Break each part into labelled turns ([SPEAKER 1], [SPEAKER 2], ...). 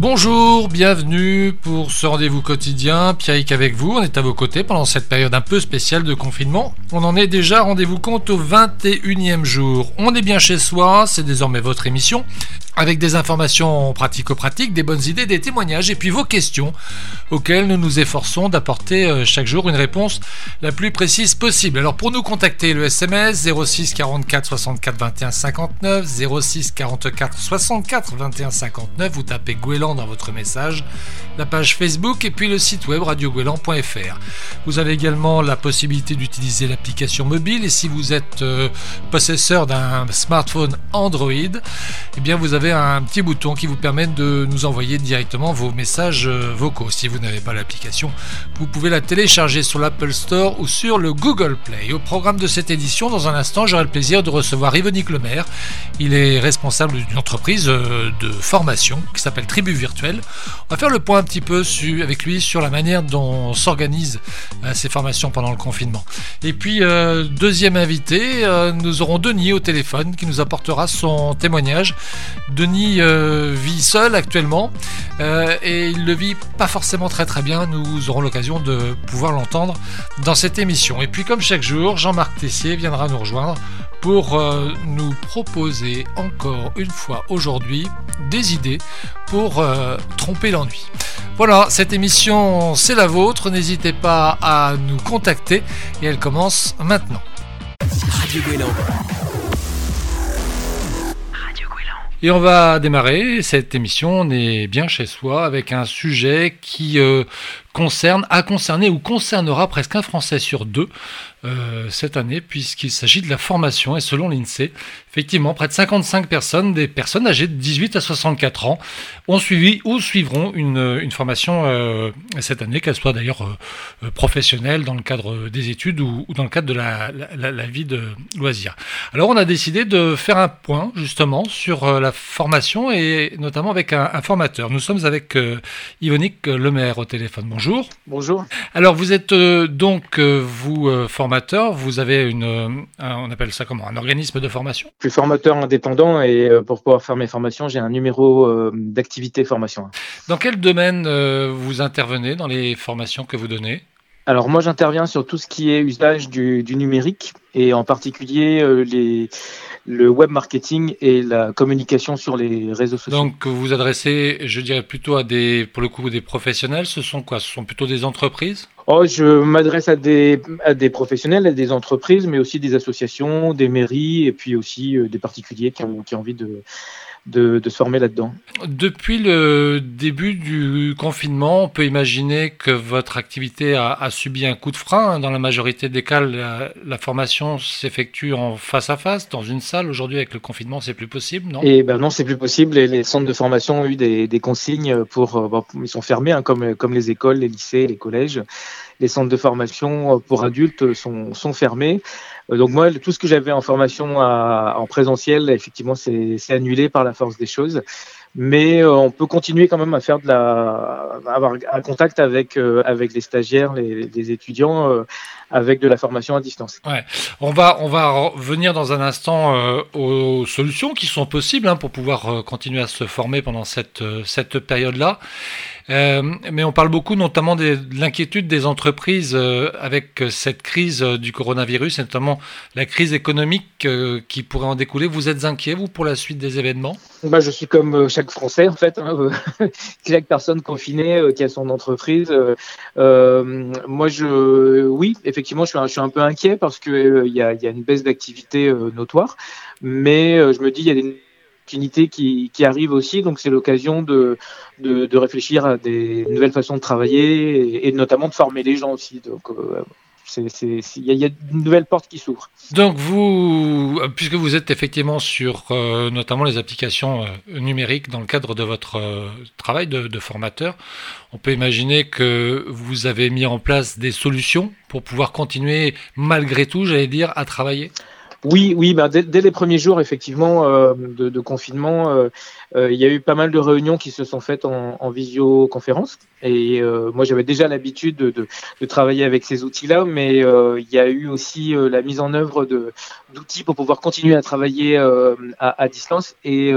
[SPEAKER 1] Bonjour, bienvenue pour ce rendez-vous quotidien. Pierrick avec vous, on est à vos côtés pendant cette période un peu spéciale de confinement. On en est déjà, rendez-vous compte, au 21e jour. On est bien chez soi, c'est désormais votre émission, avec des informations pratico-pratiques, des bonnes idées, des témoignages et puis vos questions auxquelles nous nous efforçons d'apporter euh, chaque jour une réponse la plus précise possible. Alors pour nous contacter, le SMS 06 44 64 21 59, 06 44 64 21 59, vous tapez Gouélan dans votre message, la page Facebook et puis le site web radiogouélan.fr. Vous avez également la possibilité d'utiliser l'application mobile et si vous êtes euh, possesseur d'un smartphone Android, eh bien vous avez un petit bouton qui vous permet de nous envoyer directement vos messages euh, vocaux. Si vous n'avez pas l'application, vous pouvez la télécharger sur l'Apple Store ou sur le Google Play. Au programme de cette édition, dans un instant, j'aurai le plaisir de recevoir Yvonique Lemaire. Il est responsable d'une entreprise euh, de formation qui s'appelle Tribu virtuel. On va faire le point un petit peu avec lui sur la manière dont s'organisent euh, ces formations pendant le confinement. Et puis, euh, deuxième invité, euh, nous aurons Denis au téléphone qui nous apportera son témoignage. Denis vit seul actuellement et il le vit pas forcément très très bien. Nous aurons l'occasion de pouvoir l'entendre dans cette émission. Et puis, comme chaque jour, Jean-Marc Tessier viendra nous rejoindre pour euh, nous proposer encore une fois aujourd'hui des idées pour euh, tromper l'ennui. Voilà, cette émission c'est la vôtre, n'hésitez pas à nous contacter et elle commence maintenant. Et on va démarrer. Cette émission, on est bien chez soi avec un sujet qui euh, concerne, a concerné ou concernera presque un Français sur deux. Euh, cette année, puisqu'il s'agit de la formation. Et selon l'INSEE, effectivement, près de 55 personnes, des personnes âgées de 18 à 64 ans, ont suivi ou suivront une, formation euh, cette année, qu'elle soit d'ailleurs euh, professionnelle dans le cadre des études ou, dans le cadre de la, vie de loisirs. Alors on a décidé de faire un point justement sur la formation et notamment avec un, un formateur. Nous sommes avec Yvonique Lemaire au téléphone. Bonjour.
[SPEAKER 2] Bonjour.
[SPEAKER 1] Alors vous êtes donc vous formateur vous avez une, euh, on appelle ça comment, un organisme de formation?
[SPEAKER 2] Je suis formateur indépendant et euh, pour pouvoir faire mes formations, j'ai un numéro euh, d'activité formation.
[SPEAKER 1] Dans quel domaine vous intervenez dans les formations que vous donnez?
[SPEAKER 2] Alors moi j'interviens sur tout ce qui est usage du, numérique et en particulier les, le web marketing et la communication sur les réseaux sociaux.
[SPEAKER 1] Donc vous vous adressez, je dirais plutôt à des, pour le coup, des professionnels. Ce sont quoi? Ce sont plutôt des entreprises?
[SPEAKER 2] Oh, je m'adresse à des, à des professionnels, à des entreprises, mais aussi des associations, des mairies et puis aussi euh, des particuliers qui ont, qui ont envie de, de, se former là-dedans.
[SPEAKER 1] Depuis le début du confinement, on peut imaginer que votre activité a, subi un coup de frein. Dans la majorité des cas, la, formation s'effectue en face à face, dans une salle. Aujourd'hui, avec le confinement, c'est plus possible, non?
[SPEAKER 2] Et eh ben non, c'est plus possible. Les, les, centres de formation ont eu des, consignes pour, euh, bon, ils sont fermés, hein, comme, comme les écoles, les lycées, les collèges les centres de formation pour adultes sont, sont fermés. Euh, donc moi, tout ce que j'avais en formation en présentiel, effectivement, c'est annulé par la force des choses. Mais euh, on peut continuer quand même à faire de la, avoir un contact avec euh, avec les stagiaires, les, les étudiants, avec de la formation à distance.
[SPEAKER 1] Ouais. On va on va revenir dans un instant aux solutions qui sont possibles hein, pour pouvoir continuer à se former pendant cette cette période là. Euh, mais on parle beaucoup notamment de l'inquiétude des entreprises euh, avec cette crise euh, du coronavirus, et notamment la crise économique qui pourrait en découler. Vous êtes inquiet, vous, pour la suite des événements?
[SPEAKER 2] Bah, Je suis comme chaque Français, en fait. Hein, chaque personne confinée qui a son entreprise. moi, je, oui, effectivement, je suis un, peu inquiet parce qu'il il y, y a une baisse d'activité notoire. Mais je me dis, il y a des qui, qui arrivent aussi. Donc c'est l'occasion de, de, réfléchir à des nouvelles façons de travailler et, notamment de former les gens aussi. Donc euh, il y, a une nouvelle porte qui s'ouvre.
[SPEAKER 1] Donc vous, puisque vous êtes effectivement sur euh, notamment les applications euh, numériques dans le cadre de votre travail de, formateur, on peut imaginer que vous avez mis en place des solutions pour pouvoir continuer malgré tout, j'allais dire, à travailler?
[SPEAKER 2] Oui, oui, bah dès, les premiers jours effectivement euh, de, confinement, euh, il y a eu pas mal de réunions qui se sont faites en, en visioconférence. Et moi, j'avais déjà l'habitude de, de, de, travailler avec ces outils-là, mais il y a eu aussi la mise en œuvre d'outils pour pouvoir continuer à travailler à, à, distance et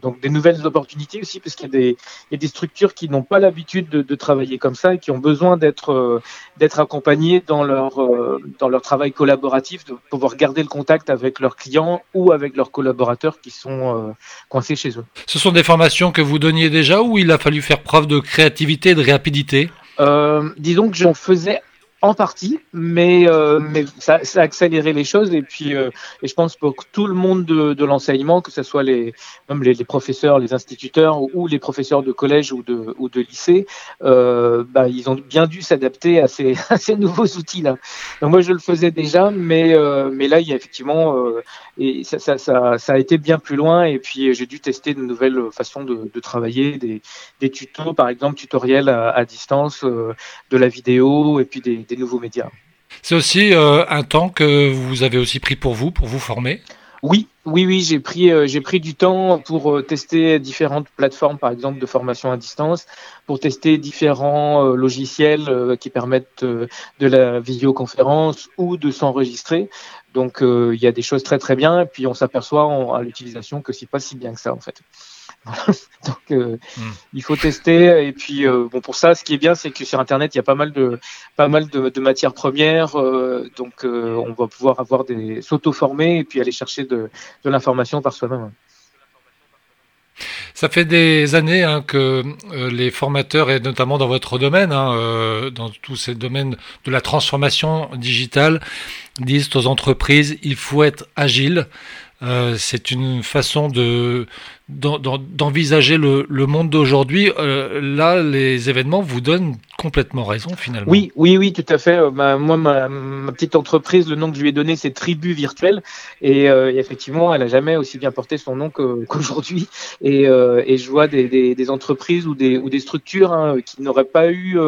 [SPEAKER 2] donc des nouvelles opportunités aussi, parce qu'il y, y, a des structures qui n'ont pas l'habitude de, de, travailler comme ça et qui ont besoin d'être d'être accompagnés dans leur dans leur travail collaboratif, de pouvoir garder le contact avec leurs clients ou avec leurs collaborateurs qui sont euh, coincés chez eux.
[SPEAKER 1] Ce sont des formations que vous donniez déjà ou il a fallu faire preuve de créativité et de rapidité?
[SPEAKER 2] Euh, Disons que j'en faisais en partie, mais, euh, mais ça, ça, a accéléré les choses. Et puis, euh, et je pense pour tout le monde de, l'enseignement, que ce soit les, même les, professeurs, les instituteurs ou, les professeurs de collège ou de, ou de lycée, euh, bah, ils ont bien dû s'adapter à ces, ces nouveaux outils-là. Donc moi, je le faisais déjà, mais, mais là, il y a effectivement, et ça, ça, ça, a été bien plus loin. Et puis, j'ai dû tester de nouvelles façons de, de travailler, des, des, tutos, par exemple, tutoriels à, distance, de la vidéo, et puis des nouveaux médias.
[SPEAKER 1] C'est aussi euh, un temps que vous avez aussi pris pour vous, pour vous former?
[SPEAKER 2] Oui, oui, oui, j'ai pris, euh, j'ai pris du temps pour euh, tester différentes plateformes, par exemple, de formation à distance, pour tester différents euh, logiciels qui permettent de la visioconférence ou de s'enregistrer. Donc, il y a des choses très très bien, et puis on s'aperçoit à l'utilisation que c'est pas si bien que ça, en fait. Donc, euh, mm. il faut tester. Et puis, euh, bon, pour ça, ce qui est bien, c'est que sur Internet, il y a pas mal de, pas mal de, de matières premières. Euh, donc, on va pouvoir avoir des s'auto-former et puis aller chercher de, de l'information par soi-même.
[SPEAKER 1] Ça fait des années hein, que euh, les formateurs, et notamment dans votre domaine, hein, euh, dans tous ces domaines de la transformation digitale, disent aux entreprises, il faut être agile. Euh, c'est une façon de d'envisager le, monde d'aujourd'hui. Euh, là, les événements vous donnent complètement raison finalement.
[SPEAKER 2] Oui, oui, oui, tout à fait. Euh, moi, ma, petite entreprise, le nom que je lui ai donné, c'est Tribu Virtuelle, et, euh, effectivement, elle a jamais aussi bien porté son nom qu'aujourd'hui. et, euh, et, je vois des, entreprises ou des, structures hein, qui n'auraient pas eu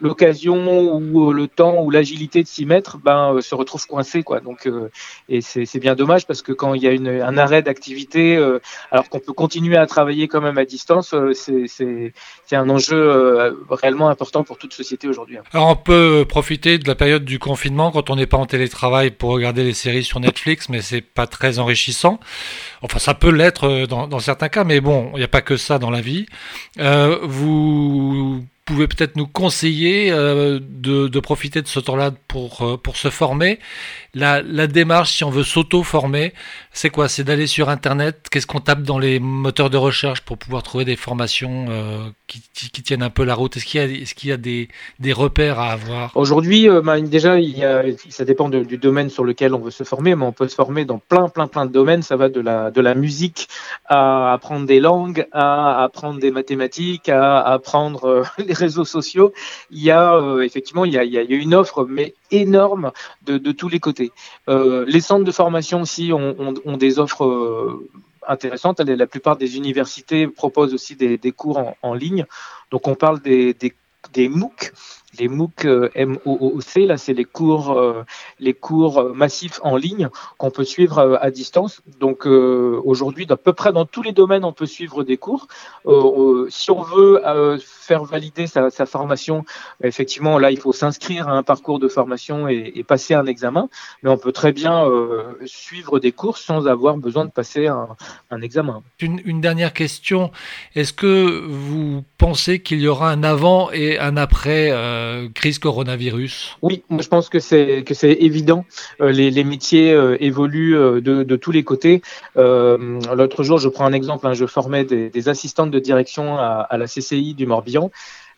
[SPEAKER 2] l'occasion ou le temps ou l'agilité de s'y mettre, ben se retrouvent coincées, quoi. Donc, et c'est bien dommage parce que quand il y a un arrêt d'activité, alors qu'on peut continuer à travailler quand même à distance, c'est un enjeu réellement important pour toute société aujourd'hui. Hein.
[SPEAKER 1] Alors on peut profiter de la période du confinement quand on n'est pas en télétravail pour regarder les séries sur Netflix, mais c'est pas très enrichissant. Enfin, ça peut l'être euh, dans, certains cas, mais bon, il n'y a pas que ça dans la vie. Euh, vous pouvez peut-être nous conseiller euh, de, profiter de ce temps-là pour, euh, pour se former. La, démarche, si on veut s'auto-former, c'est quoi? C'est d'aller sur Internet Qu'est-ce qu'on tape dans les moteurs de recherche pour pouvoir trouver des formations euh, qui, tiennent un peu la route? Est-ce qu'il y a, des, repères à avoir?
[SPEAKER 2] Aujourd'hui, déjà, ça dépend du domaine sur lequel on veut se former, mais on peut se former dans plein, plein, plein de domaines. Ça va de la, de la musique à apprendre des langues, à apprendre des mathématiques, à apprendre les réseaux sociaux, il y a euh, effectivement il y a, une offre mais énorme de, tous les côtés. Euh, les centres de formation aussi ont, des offres euh, intéressantes. La plupart des universités proposent aussi des, cours en, en, ligne. Donc on parle des, des, des MOOC les MOOC euh, là c'est les cours euh, les cours massifs en ligne qu'on peut suivre euh, à distance. Donc aujourd'hui, à peu près dans tous les domaines, on peut suivre des cours. si on veut faire valider sa, formation, effectivement, là il faut s'inscrire à un parcours de formation et, passer un examen. Mais on peut très bien suivre des cours sans avoir besoin de passer un, examen.
[SPEAKER 1] Une dernière question est-ce que vous pensez qu'il y aura un avant et un après euh, crise coronavirus
[SPEAKER 2] Oui, moi je pense que c'est que c'est évident. Euh, les, métiers euh, évoluent de, tous les côtés. L'autre jour, je prends un exemple. Hein, je formais des, assistantes de direction à la CCI du Morbihan.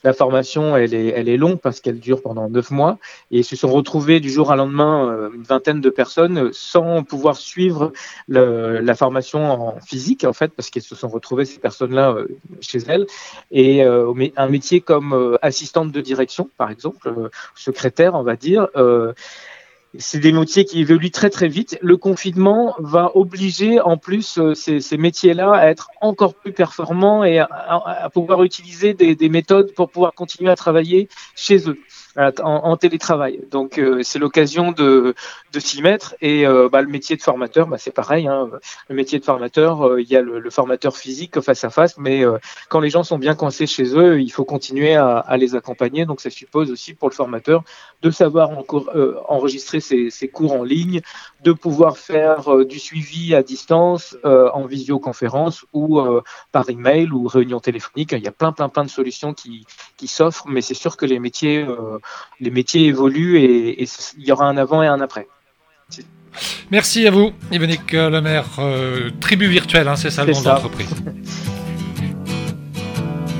[SPEAKER 2] La formation, elle est, elle est longue parce qu'elle dure pendant neuf mois. Et se sont retrouvés du jour au lendemain euh, une vingtaine de personnes sans pouvoir suivre le, la formation en physique en fait parce qu'elles se sont retrouvées ces personnes-là euh, chez elles. Et euh, un métier comme assistante de direction par exemple, secrétaire on va dire c'est des métiers qui évoluent très très vite. Le confinement va obliger en plus euh, ces, métiers-là à être encore plus performants et à, pouvoir utiliser des, méthodes pour pouvoir continuer à travailler chez eux. En, télétravail. Donc euh, c'est l'occasion de, de s'y mettre. Et euh, bah, le métier de formateur, bah, c'est pareil. Hein. Le métier de formateur, euh, il y a le, formateur physique face à face, mais quand les gens sont bien coincés chez eux, il faut continuer à, les accompagner. Donc ça suppose aussi pour le formateur de savoir encore, enregistrer ses, ses, cours en ligne, de pouvoir faire du suivi à distance en visioconférence ou par email ou réunion téléphonique. Il y a plein plein plein de solutions qui, qui s'offrent, mais c'est sûr que les métiers les métiers évoluent et, il y aura un avant et un après.
[SPEAKER 3] Merci à vous, Yvonique Lemaire. Euh, tribu virtuelle, hein, c'est ça le nom de l'entreprise.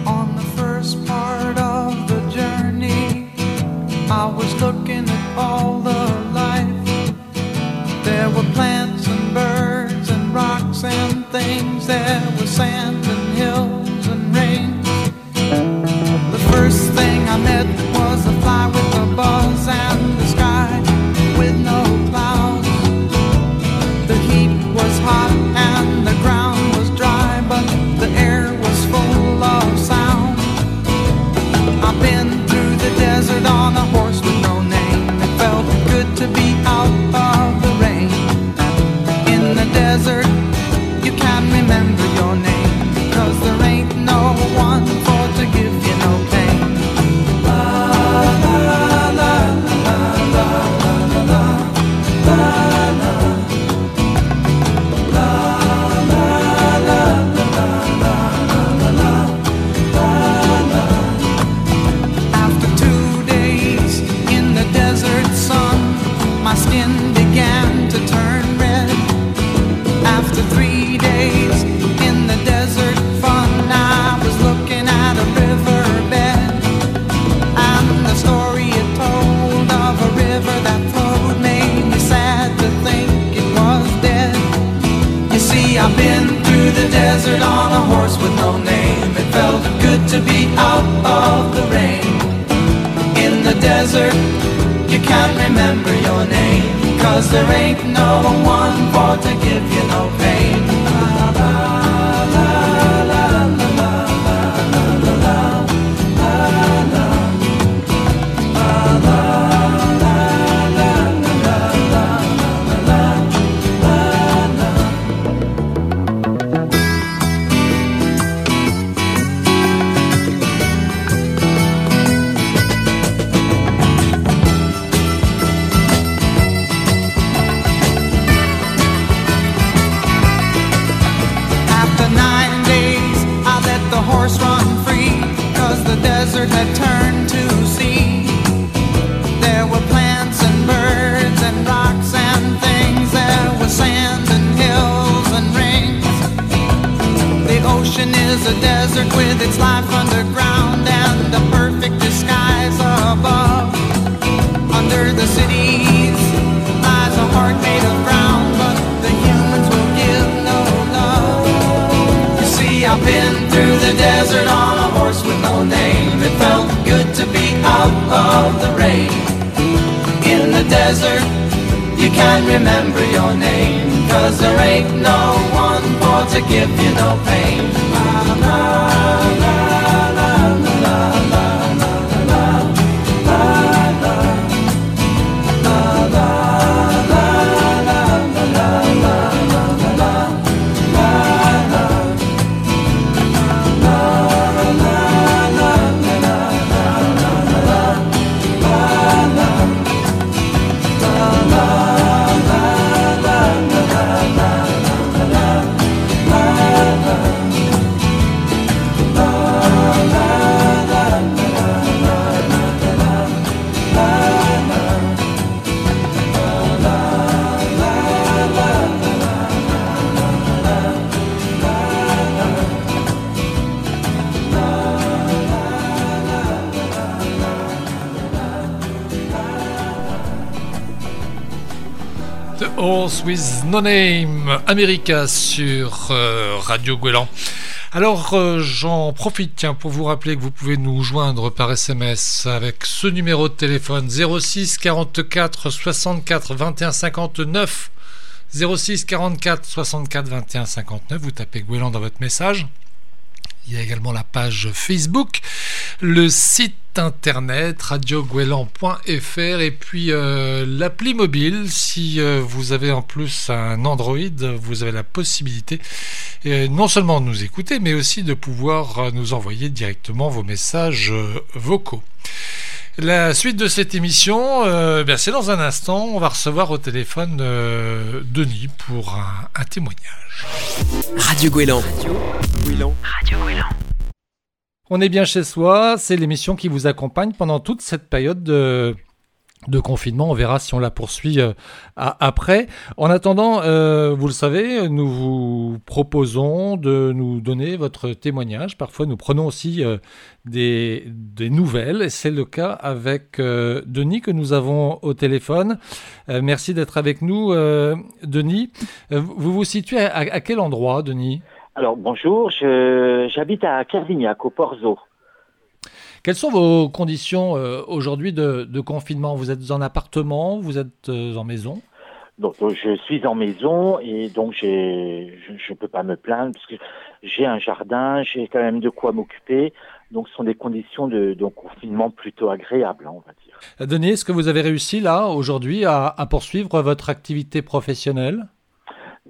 [SPEAKER 3] On the first part of the journey, I was looking There was sand desert You can't remember your name Cause there ain't no one born to give you no pain la, la, la. With No Name America sur euh, Radio Guélan. Alors euh, j'en profite tiens, pour vous rappeler que vous pouvez nous joindre par SMS avec ce numéro de téléphone 06 44 64 21 59 06 44 64 21 59. Vous tapez Guélan dans votre message.
[SPEAKER 1] Il y a également la page Facebook, le site internet radioguelan.fr et puis euh, l'appli mobile. Si euh, vous avez en plus un Android, vous avez la possibilité euh, non seulement de nous écouter, mais aussi de pouvoir nous envoyer directement vos messages vocaux. La suite de cette émission, ben, c'est dans un instant. On va recevoir au téléphone Denis pour un, témoignage.
[SPEAKER 4] Radio Guélan. Radio
[SPEAKER 1] Radio On est bien chez soi, c'est l'émission qui vous accompagne pendant toute cette période de, de confinement. On verra si on la poursuit euh, après. En attendant, euh, vous le savez, nous vous proposons de nous donner votre témoignage. Parfois, nous prenons aussi euh, des, nouvelles. C'est le cas avec Denis que nous avons au téléphone. merci d'être avec nous, Denis. vous vous situez à, quel endroit, Denis?
[SPEAKER 5] Alors, bonjour. J'habite à Carvignac, au Porzo.
[SPEAKER 1] Quelles sont vos conditions euh, aujourd'hui de, confinement? Vous êtes en appartement Vous êtes euh, en maison?
[SPEAKER 5] Donc, je suis en maison et donc j'ai, je ne peux pas me plaindre parce que j'ai un jardin, j'ai quand même de quoi m'occuper. Donc ce sont des conditions de, confinement plutôt agréables, hein, on va dire.
[SPEAKER 1] Euh, Denis, est-ce que vous avez réussi là aujourd'hui à, poursuivre votre activité professionnelle?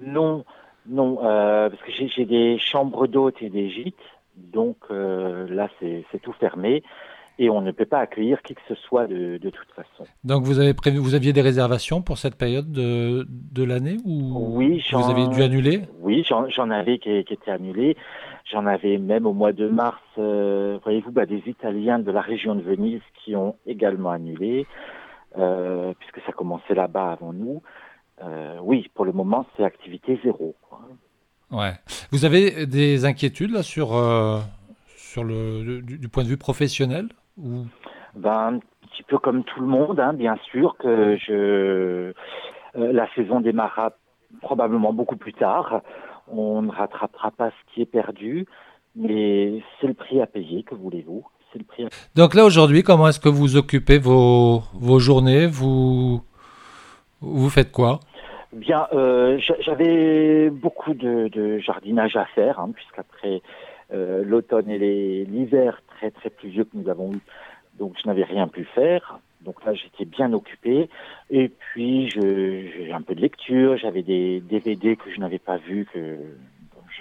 [SPEAKER 5] Non, non, parce que j'ai des chambres d'hôtes et des gîtes. Donc euh, là, c'est tout fermé et on ne peut pas accueillir qui que ce soit de, toute façon.
[SPEAKER 1] Donc vous avez prévu, vous aviez des réservations pour cette période de, de l'année ou
[SPEAKER 5] oui,
[SPEAKER 1] vous avez dû annuler?
[SPEAKER 5] Oui, j'en avais qui, qui étaient annulés. J'en avais même au mois de mars, euh, voyez-vous, bah, des Italiens de la région de Venise qui ont également annulé, euh, puisque ça commençait là-bas avant nous. oui, pour le moment, c'est activité zéro.
[SPEAKER 1] Ouais. Vous avez des inquiétudes là sur, euh, sur le, du, point de vue professionnel ou...
[SPEAKER 5] ben, Un petit peu comme tout le monde, hein, bien sûr que je, euh, la saison démarrera probablement beaucoup plus tard. On ne rattrapera pas ce qui est perdu, mais c'est le prix à payer, que voulez-vous? C'est le prix
[SPEAKER 1] Donc là aujourd'hui, comment est-ce que vous occupez vos, vos journées? Vous, vous faites quoi?
[SPEAKER 5] Bien, euh, j'avais beaucoup de, jardinage à faire, hein, puisqu'après euh, l'automne et l'hiver très très pluvieux que nous avons eu, donc je n'avais rien pu faire. Donc là, j'étais bien occupé. Et puis, j'ai un peu de lecture. J'avais des DVD que je n'avais pas vus, que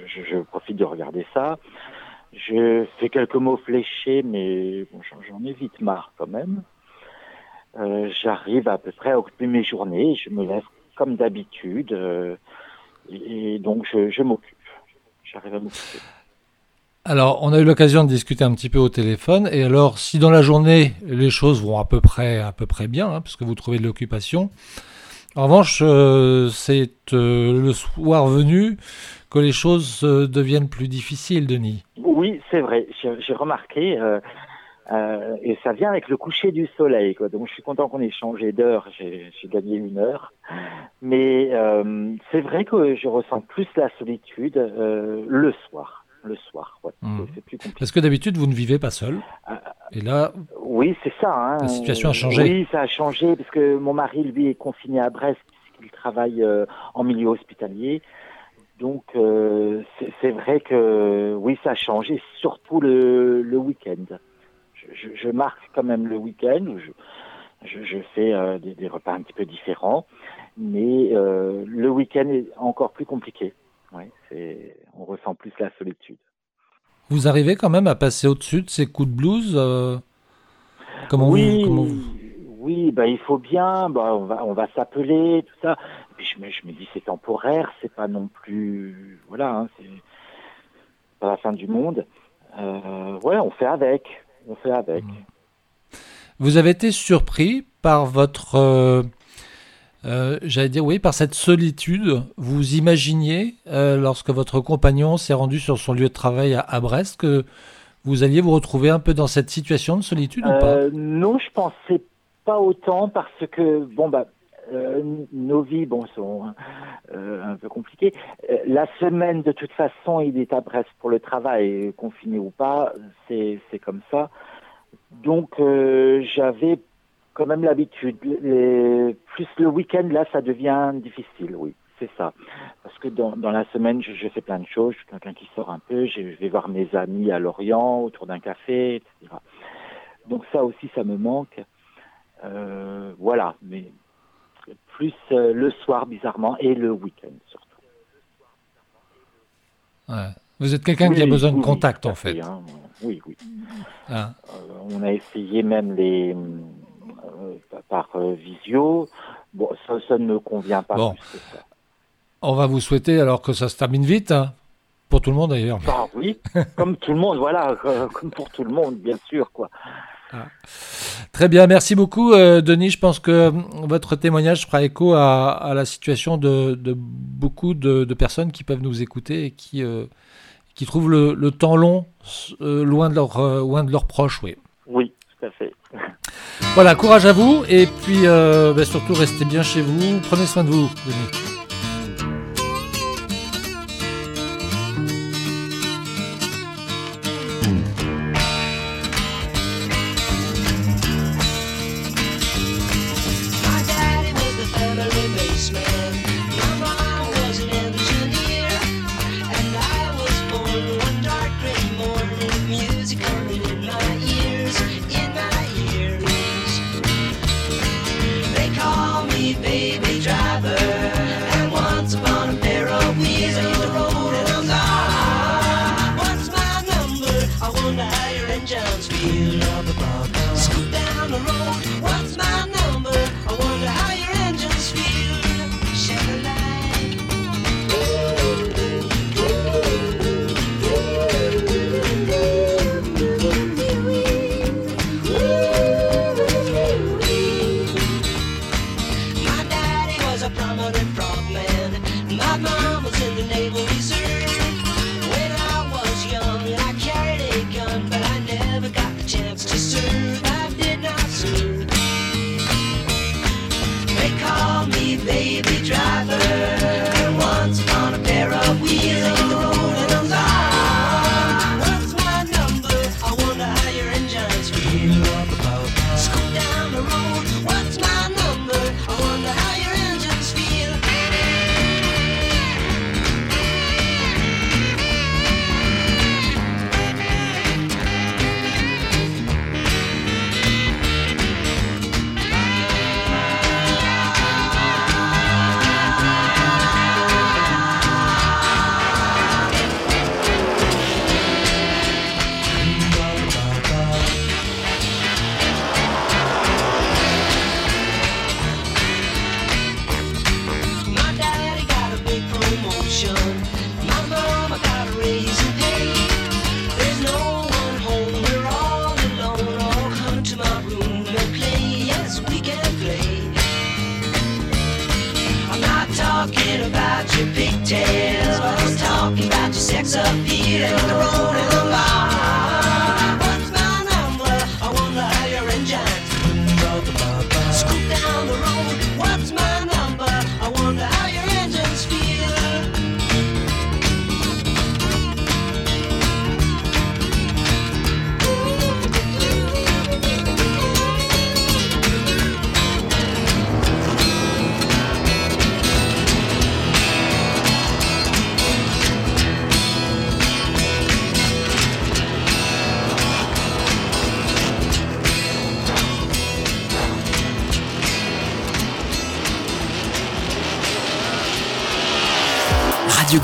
[SPEAKER 5] je, profite de regarder ça. Je fais quelques mots fléchés, mais bon, j'en ai vite marre quand même. Euh, J'arrive à peu près à occuper mes journées. Je me lève comme d'habitude. Euh, et, donc, je, m'occupe. J'arrive à m'occuper.
[SPEAKER 1] Alors, on a eu l'occasion de discuter un petit peu au téléphone. Et alors, si dans la journée, les choses vont à peu près, à peu près bien, hein, puisque vous trouvez de l'occupation, en revanche, euh, c'est euh, le soir venu que les choses deviennent plus difficiles, Denis.
[SPEAKER 5] Oui, c'est vrai. J'ai remarqué. Euh, et ça vient avec le coucher du soleil. Quoi. Donc je suis content qu'on ait changé d'heure, j'ai gagné une heure. Mais euh, c'est vrai que je ressens plus la solitude euh, le soir. Le soir,
[SPEAKER 1] hmm. c'est plus compliqué. Parce que d'habitude, vous ne vivez pas seul. Euh, et là,
[SPEAKER 5] oui, c'est ça. Hein.
[SPEAKER 1] La situation a changé.
[SPEAKER 5] Oui, ça a changé parce que mon mari, lui, est confiné à Brest puisqu'il travaille euh, en milieu hospitalier. Donc c'est vrai que oui, ça a changé, surtout le, le week-end je, marque quand même le week-end où je, fais euh, des, repas un petit peu différents, mais euh, le week-end est encore plus compliqué. on ressent plus la solitude.
[SPEAKER 1] Vous arrivez quand même à passer au-dessus de ces coups de blues euh,
[SPEAKER 5] Comment oui, oui, bah, il faut bien, bah, on va, on va s'appeler, tout ça. puis je me, je me dis c'est temporaire, c'est pas non plus, voilà, hein, c'est pas la fin du monde. ouais, on fait avec on fait avec.
[SPEAKER 1] Vous avez été surpris par votre, euh, euh, j'allais dire oui, par cette solitude. Vous imaginiez, euh, lorsque votre compagnon s'est rendu sur son lieu de travail à, Brest, que vous alliez vous retrouver un peu dans cette situation de solitude ou pas?
[SPEAKER 5] Non, je pensais pas autant parce que bon bah nos vies sont un peu compliquées. la semaine de toute façon, il est à Brest pour le travail, confiné ou pas, c'est comme ça. Donc euh, j'avais quand même l'habitude. Plus le week-end, là, ça devient difficile, oui, c'est ça. Parce que dans, la semaine, je, fais plein de choses. Je suis quelqu'un qui sort un peu. Je, vais voir mes amis à Lorient, autour d'un café, etc. Donc ça aussi, ça me manque. Euh, voilà, mais plus euh, le soir, bizarrement, et le week-end surtout.
[SPEAKER 6] Ouais. Vous êtes quelqu'un
[SPEAKER 5] Oui,
[SPEAKER 6] qui a besoin de contact, en fait.
[SPEAKER 5] hein. Oui, oui.
[SPEAKER 6] Hein.
[SPEAKER 5] Euh, on a essayé même les euh, par euh, visio. Bon, ça, ça ne me convient pas
[SPEAKER 6] Bon.
[SPEAKER 5] plus que ça.
[SPEAKER 6] On va vous souhaiter alors que ça se termine vite, hein, pour tout le monde d'ailleurs.
[SPEAKER 5] Ah oui, comme tout le monde, voilà, comme pour tout le monde, bien sûr, quoi.
[SPEAKER 6] Très bien, merci beaucoup euh, Denis. Je pense que votre témoignage fera écho à, à la situation de, de beaucoup de, de personnes qui peuvent nous écouter et qui, euh, qui trouvent le, le temps long euh, loin, de leur, loin de leurs proches. Oui.
[SPEAKER 5] Oui, tout à fait.
[SPEAKER 6] Voilà, courage à vous et puis bah, surtout restez bien chez vous. Prenez soin de vous, Denis.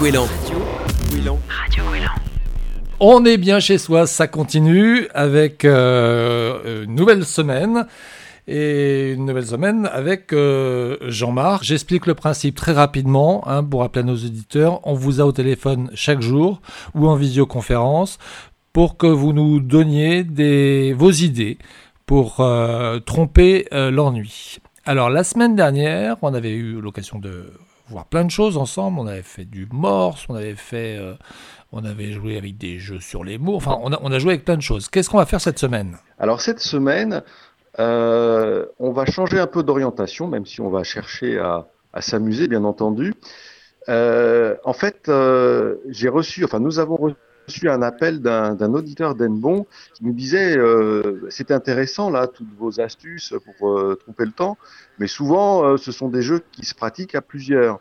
[SPEAKER 4] Radio Gouélan.
[SPEAKER 6] On est bien chez soi, ça continue avec euh, une nouvelle semaine. Et une nouvelle semaine avec euh, Jean-Marc. J'explique le principe très rapidement hein, pour rappeler à nos auditeurs. On vous a au téléphone chaque jour ou en visioconférence pour que vous nous donniez des, vos idées pour euh, tromper euh, l'ennui. Alors la semaine dernière, on avait eu l'occasion de voir plein de choses ensemble. On avait fait du morse, on avait fait, euh, on avait joué avec des jeux sur les mots. Enfin, on a, joué avec plein de choses. Qu'est-ce qu'on va faire cette semaine?
[SPEAKER 7] Alors cette semaine, euh, on va changer un peu d'orientation, même si on va chercher à, s'amuser, bien entendu. Euh, en fait, j'ai reçu, enfin nous avons reçu un appel d'un d'un auditeur d'Enbon qui nous disait euh, c'est intéressant là toutes vos astuces pour euh, tromper le temps, mais souvent euh, ce sont des jeux qui se pratiquent à plusieurs.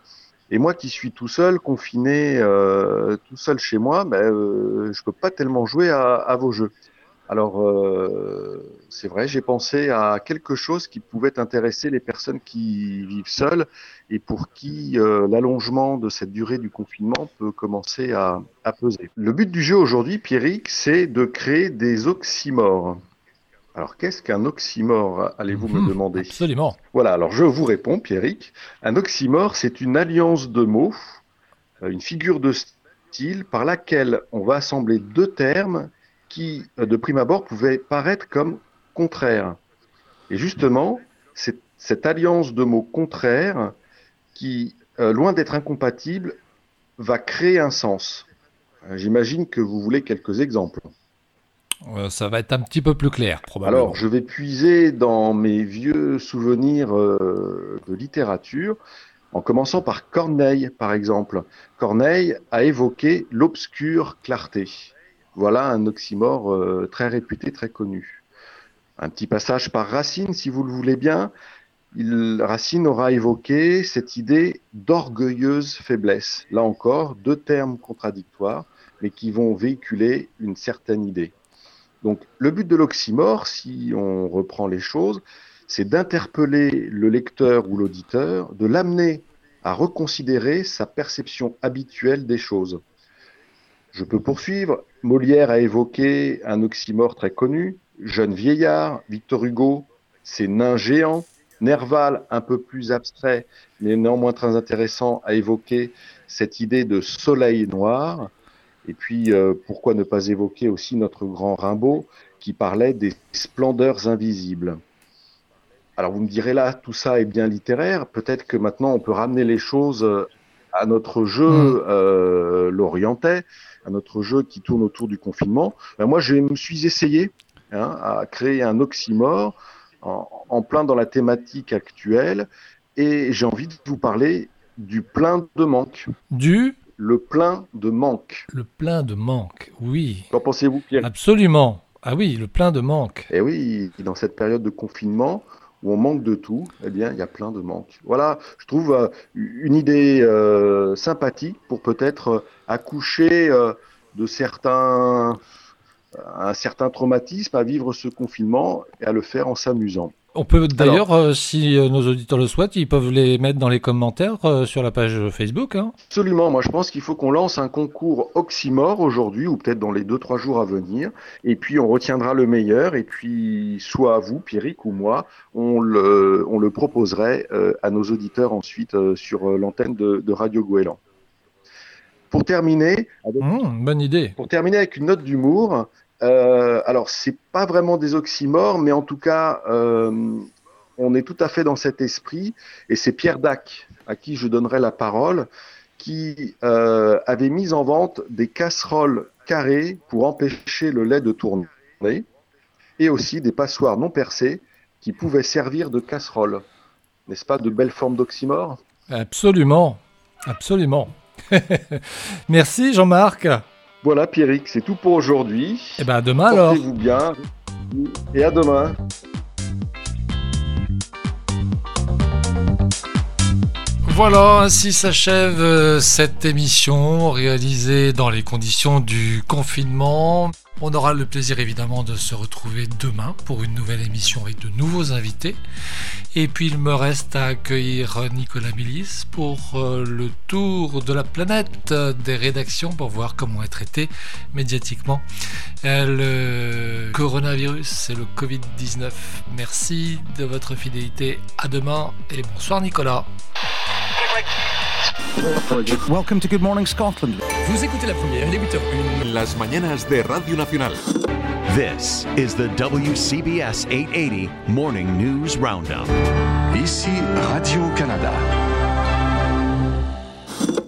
[SPEAKER 7] Et moi qui suis tout seul, confiné, euh, tout seul chez moi, ben, euh, je peux pas tellement jouer à, à vos jeux. Alors, euh, c'est vrai, j'ai pensé à quelque chose qui pouvait intéresser les personnes qui vivent seules et pour qui euh, l'allongement de cette durée du confinement peut commencer à, à peser. Le but du jeu aujourd'hui, Pierrick, c'est de créer des oxymores. Alors, qu'est-ce qu'un oxymore, allez-vous me
[SPEAKER 1] Mhm,
[SPEAKER 7] demander?
[SPEAKER 1] Absolument.
[SPEAKER 7] voilà, alors je vous réponds, Pierrick. Un oxymore, c'est une alliance de mots, euh, une figure de style par laquelle on va assembler deux termes qui, euh, de prime abord, pouvaient paraître comme contraires. Et justement, c'est cette alliance de mots contraires qui, euh, loin d'être incompatible, va créer un sens. Euh, J'imagine que vous voulez quelques exemples.
[SPEAKER 1] Euh, ça va être un petit peu plus clair, probablement.
[SPEAKER 7] Alors, je vais puiser dans mes vieux souvenirs euh, de littérature, en commençant par Corneille, par exemple. Corneille a évoqué l'obscure clarté. Voilà un oxymore euh, très réputé, très connu. Un petit passage par Racine, si vous le voulez bien. Racine aura évoqué cette idée d'orgueilleuse faiblesse. Là encore, deux termes contradictoires, mais qui vont véhiculer une certaine idée. Donc, le but de l'oxymore, si on reprend les choses, c'est d'interpeller le lecteur ou l'auditeur, de l'amener à reconsidérer sa perception habituelle des choses. Je peux poursuivre. Molière a évoqué un oxymore très connu, jeune vieillard, Victor Hugo, c'est nain géant. Nerval, un peu plus abstrait, mais néanmoins très intéressant, a évoqué cette idée de soleil noir. Et puis, euh, pourquoi ne pas évoquer aussi notre grand Rimbaud qui parlait des splendeurs invisibles? Alors, vous me direz là, tout ça est bien littéraire. Peut-être que maintenant, on peut ramener les choses euh, à notre jeu
[SPEAKER 1] Mm.
[SPEAKER 7] euh, l'orientais, à notre jeu qui tourne autour du confinement. Ben, moi, je me suis essayé hein, à créer un oxymore en, en plein dans la thématique actuelle. Et j'ai envie de vous parler du plein de manque.
[SPEAKER 1] Du?
[SPEAKER 7] Le plein de manque.
[SPEAKER 1] le plein de manque, oui.
[SPEAKER 7] Qu'en pensez-vous, Pierre?
[SPEAKER 1] Absolument. Ah oui, le plein de manque.
[SPEAKER 7] Eh oui, dans cette période de confinement où on manque de tout, eh bien, il y a plein de manques. Voilà, je trouve euh, une idée euh, sympathique pour peut-être euh, accoucher de certains, un certain traumatisme à vivre ce confinement et à le faire en s'amusant.
[SPEAKER 1] On peut d'ailleurs, euh, si euh, nos auditeurs le souhaitent, ils peuvent les mettre dans les commentaires euh, sur la page Facebook. hein.
[SPEAKER 7] Absolument, moi je pense qu'il faut qu'on lance un concours oxymore aujourd'hui ou peut-être dans les deux trois jours à venir et puis on retiendra le meilleur et puis soit à vous, Pierrick ou moi, on le, on le proposerait à nos auditeurs ensuite sur l'antenne de, de Radio Goéland. Pour terminer, avec
[SPEAKER 1] Hum, bonne idée.
[SPEAKER 7] pour terminer avec une note d'humour, euh, alors c'est pas vraiment des oxymores, mais en tout cas, euh, on est tout à fait dans cet esprit. Et c'est Pierre Dac, à qui je donnerai la parole, qui euh, avait mis en vente des casseroles carrées pour empêcher le lait de tourner, et aussi des passoires non percées qui pouvaient servir de casseroles. N'est-ce pas de belles formes d'oxymore
[SPEAKER 1] Absolument. Absolument. Merci Jean-Marc.
[SPEAKER 7] Voilà, Pierrick, c'est tout pour aujourd'hui.
[SPEAKER 1] Et ben à demain alors.
[SPEAKER 7] Portez-vous bien et à demain.
[SPEAKER 1] Voilà, ainsi s'achève euh, cette émission réalisée dans les conditions du confinement. On aura le plaisir évidemment de se retrouver demain pour une nouvelle émission avec de nouveaux invités. Et puis il me reste à accueillir Nicolas Millis pour euh, le tour de la planète euh, des rédactions pour voir comment est traité médiatiquement euh, le coronavirus et le Covid-19. Merci de votre fidélité. À demain et bonsoir Nicolas.
[SPEAKER 8] Welcome to Good Morning Scotland.
[SPEAKER 4] Vous écoutez la première, il est 8h01.
[SPEAKER 9] Las mañanas de Radio Nacional.
[SPEAKER 10] This is the WCBS 880 Morning News Roundup.
[SPEAKER 8] Ici Radio-Canada.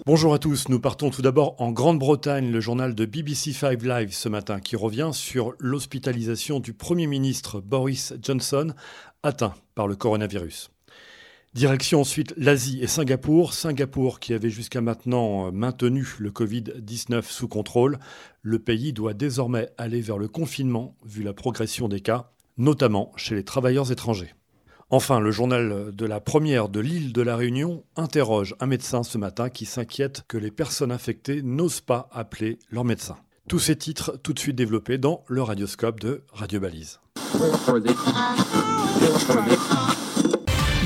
[SPEAKER 11] Bonjour à tous, nous partons tout d'abord en Grande-Bretagne, le journal de BBC Five Live ce matin qui revient sur l'hospitalisation du Premier ministre Boris Johnson atteint par le coronavirus. Direction ensuite l'Asie et Singapour. Singapour qui avait jusqu'à maintenant euh, maintenu le Covid-19 sous contrôle. Le pays doit désormais aller vers le confinement vu la progression des cas, notamment chez les travailleurs étrangers. Enfin, le journal de la première de l'île de la Réunion interroge un médecin ce matin qui s'inquiète que les personnes infectées n'osent pas appeler leur médecin. Tous ces titres tout de suite développés dans le radioscope de Radio Balise.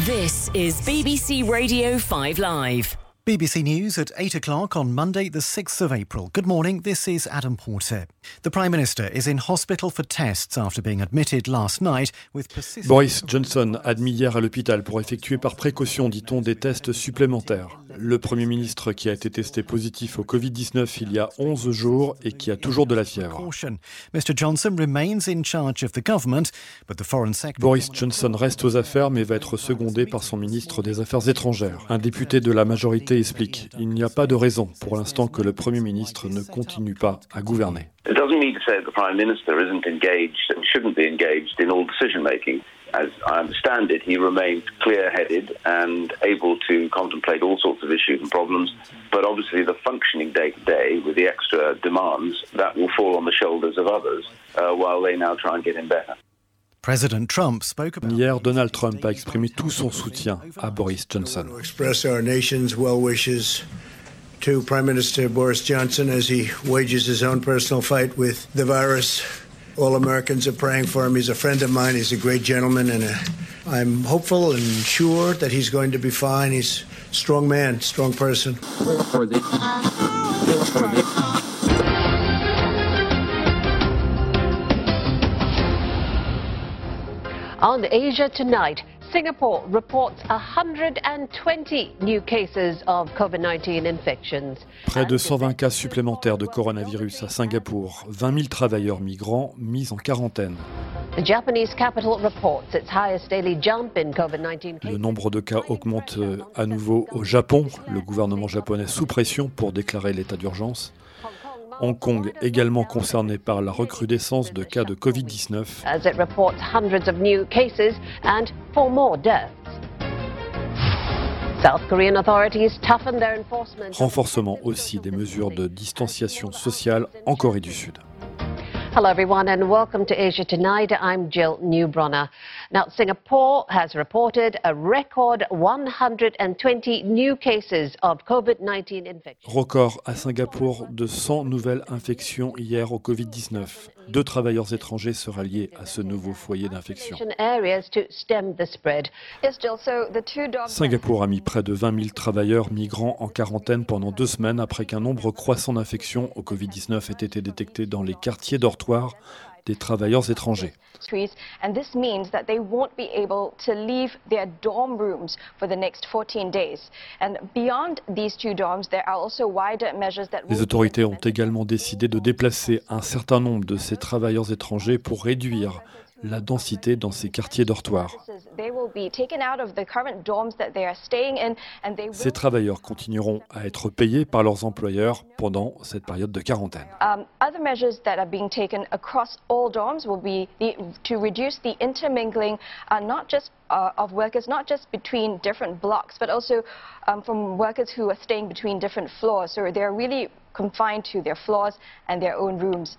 [SPEAKER 12] This is BBC Radio 5 Live.
[SPEAKER 13] BBC News at 8 o'clock on Monday, the 6th of April. Good morning, this is Adam Porter. The Prime Minister is in hospital for tests after being admitted last night with persistent...
[SPEAKER 11] Boris Johnson, admis hier à l'hôpital pour effectuer par précaution, dit-on, des tests supplémentaires. Le Premier ministre qui a été testé positif au Covid-19 il y a 11 jours et qui a toujours de la fièvre. Boris Johnson reste aux affaires mais va être secondé par son ministre des Affaires étrangères. Un député de la majorité explique il n'y a pas de raison pour l'instant que le Premier ministre ne continue pas à gouverner.
[SPEAKER 14] It doesn't mean to say that the Prime Minister isn't engaged and shouldn't be engaged in all decision making. As I understand it, he remains clear headed and able to contemplate all sorts of issues and problems. But obviously, the functioning day to day with the extra demands, that will fall on the shoulders of others uh, while they now try and get him better.
[SPEAKER 13] President Trump spoke about...
[SPEAKER 11] Hier, Donald Trump a exprimé tout son soutien à Boris Johnson.
[SPEAKER 15] express our nation's well wishes to Prime Minister Boris Johnson as he wages his own personal fight with the virus. All Americans are praying for him. He's a friend of mine. He's a great gentleman, and uh, I'm hopeful and sure that he's going to be fine. He's a strong man, strong person.
[SPEAKER 16] On Asia Tonight, Singapore reports 120 new cases of COVID-19 infections.
[SPEAKER 11] Près de 120 cas supplémentaires de coronavirus à Singapour, 20 000 travailleurs migrants mis en quarantaine.
[SPEAKER 16] The Japanese capital reports its highest daily jump in COVID-19
[SPEAKER 11] Le nombre de cas augmente euh, à nouveau au Japon, le gouvernement japonais sous pression pour déclarer l'état d'urgence. Hong Kong également concerné par la recrudescence de cas de Covid-19.
[SPEAKER 16] as it reports hundreds of new cases and four more deaths. South Korean authorities toughen their enforcement.
[SPEAKER 11] Renforcement aussi des mesures de distanciation sociale en Corée du Sud.
[SPEAKER 16] Hello, everyone, and welcome to Asia Tonight. I'm Jill Newbronner. Now, Singapore has reported a record 120 new cases of COVID-19 infection.
[SPEAKER 11] Record à Singapour de 100 nouvelles infections hier au Covid-19. Deux travailleurs étrangers seraient liés à ce nouveau foyer d'infection. Singapour a mis près de 20 000 travailleurs migrants en quarantaine pendant deux semaines après qu'un nombre croissant d'infections au Covid-19 ait été détecté dans les quartiers dortoirs des travailleurs étrangers.
[SPEAKER 17] streets, and this means that they won't be able to leave their dorm rooms for the next 14 days. And beyond these two dorms, there are also wider measures that
[SPEAKER 11] Les autorités ont également décidé de déplacer un certain nombre de ces travailleurs étrangers pour réduire la densité dans ces quartiers dortoirs.
[SPEAKER 17] they will be taken out of the current dorms that they are staying in, and they will
[SPEAKER 11] Ces travailleurs continueront à être payés par leurs employeurs pendant cette période de quarantaine.
[SPEAKER 17] Um, other measures that are being taken across all dorms will be the, to reduce the intermingling, uh, not just uh, of workers, not just between different blocks, but also um, from workers who are staying between different floors. So they're really confined to their floors and their own rooms.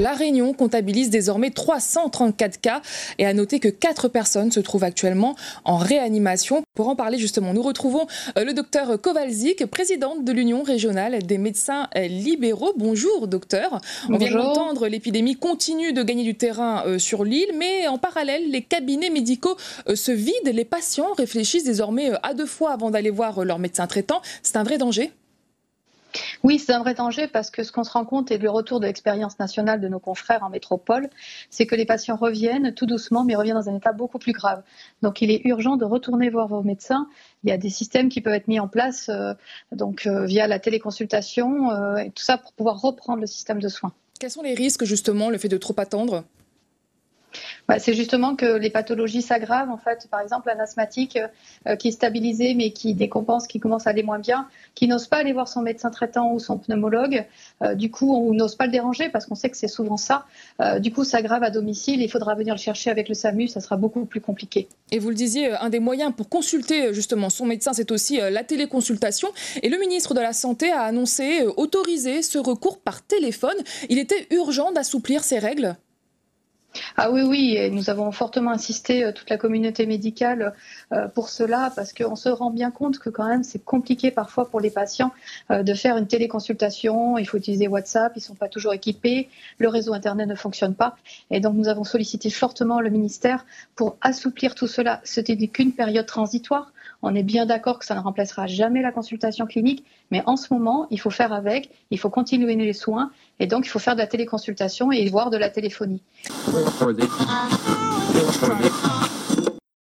[SPEAKER 18] La Réunion comptabilise désormais 334 cas et à noter que 4 personnes se trouvent actuellement en réanimation. Pour en parler justement, nous retrouvons euh, le docteur Kowalzik, présidente de l'Union régionale des médecins euh, libéraux. Bonjour docteur. On vient d'entendre, l'épidémie continue de gagner du terrain euh, sur l'île, mais en parallèle, les cabinets médicaux se vident. Les patients réfléchissent désormais à deux fois avant d'aller voir leur médecin traitant. C'est un vrai danger
[SPEAKER 19] Oui, c'est un vrai danger parce que ce qu'on se rend compte et le retour de l'expérience nationale de nos confrères en métropole, c'est que les patients reviennent tout doucement, mais reviennent dans un état beaucoup plus grave. Donc il est urgent de retourner voir vos médecins. Il y a des systèmes qui peuvent être mis en place euh, donc euh, via la téléconsultation euh, et tout ça pour pouvoir reprendre le système de soins.
[SPEAKER 18] Quels sont les risques justement, le fait de trop attendre?
[SPEAKER 19] Bah, c'est justement que les pathologies s'aggravent. En fait, par exemple, un asthmatique euh, qui est stabilisé mais qui décompense, qui commence à aller moins bien, qui n'ose pas aller voir son médecin traitant ou son pneumologue. Euh, du coup, n'ose pas le déranger parce qu'on sait que c'est souvent ça. Euh, du coup, ça aggrave à domicile. Il faudra venir le chercher avec le SAMU. Ça sera beaucoup plus compliqué.
[SPEAKER 18] Et vous le disiez, un des moyens pour consulter justement son médecin, c'est aussi la téléconsultation. Et le ministre de la Santé a annoncé autoriser ce recours par téléphone. Il était urgent d'assouplir ces règles
[SPEAKER 19] ah oui, oui, nous avons fortement insisté, euh, toute la communauté médicale, euh, pour cela, parce qu'on se rend bien compte que quand même c'est compliqué parfois pour les patients euh, de faire une téléconsultation, il faut utiliser WhatsApp, ils ne sont pas toujours équipés, le réseau Internet ne fonctionne pas, et donc nous avons sollicité fortement le ministère pour assouplir tout cela. Ce n'était qu'une période transitoire, on est bien d'accord que ça ne remplacera jamais la consultation clinique, mais en ce moment, il faut faire avec, il faut continuer les soins, et donc il faut faire de la téléconsultation et voir de la téléphonie.